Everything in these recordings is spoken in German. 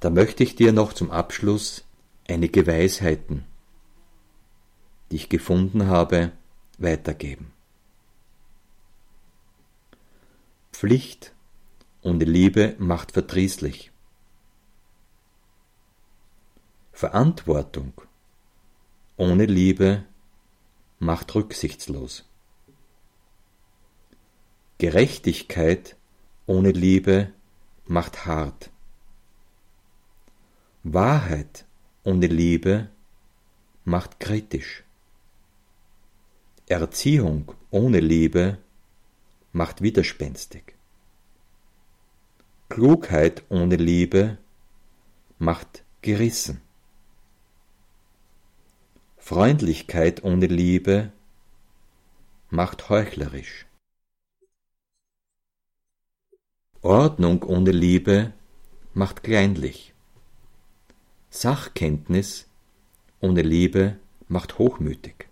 Da möchte ich dir noch zum Abschluss einige Weisheiten, die ich gefunden habe, weitergeben. Pflicht ohne Liebe macht verdrießlich. Verantwortung ohne Liebe macht rücksichtslos. Gerechtigkeit ohne Liebe macht hart. Wahrheit ohne Liebe macht kritisch. Erziehung ohne Liebe macht widerspenstig. Klugheit ohne Liebe macht gerissen. Freundlichkeit ohne Liebe macht heuchlerisch. Ordnung ohne Liebe macht kleinlich. Sachkenntnis ohne Liebe macht hochmütig.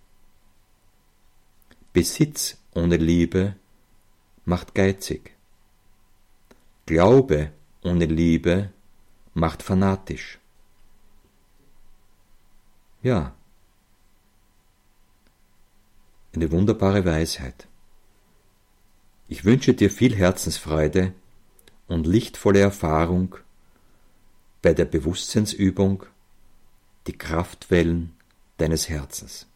Besitz ohne Liebe macht geizig. Glaube ohne Liebe macht fanatisch. Ja, eine wunderbare Weisheit. Ich wünsche dir viel Herzensfreude und lichtvolle Erfahrung bei der Bewusstseinsübung die Kraftwellen deines Herzens.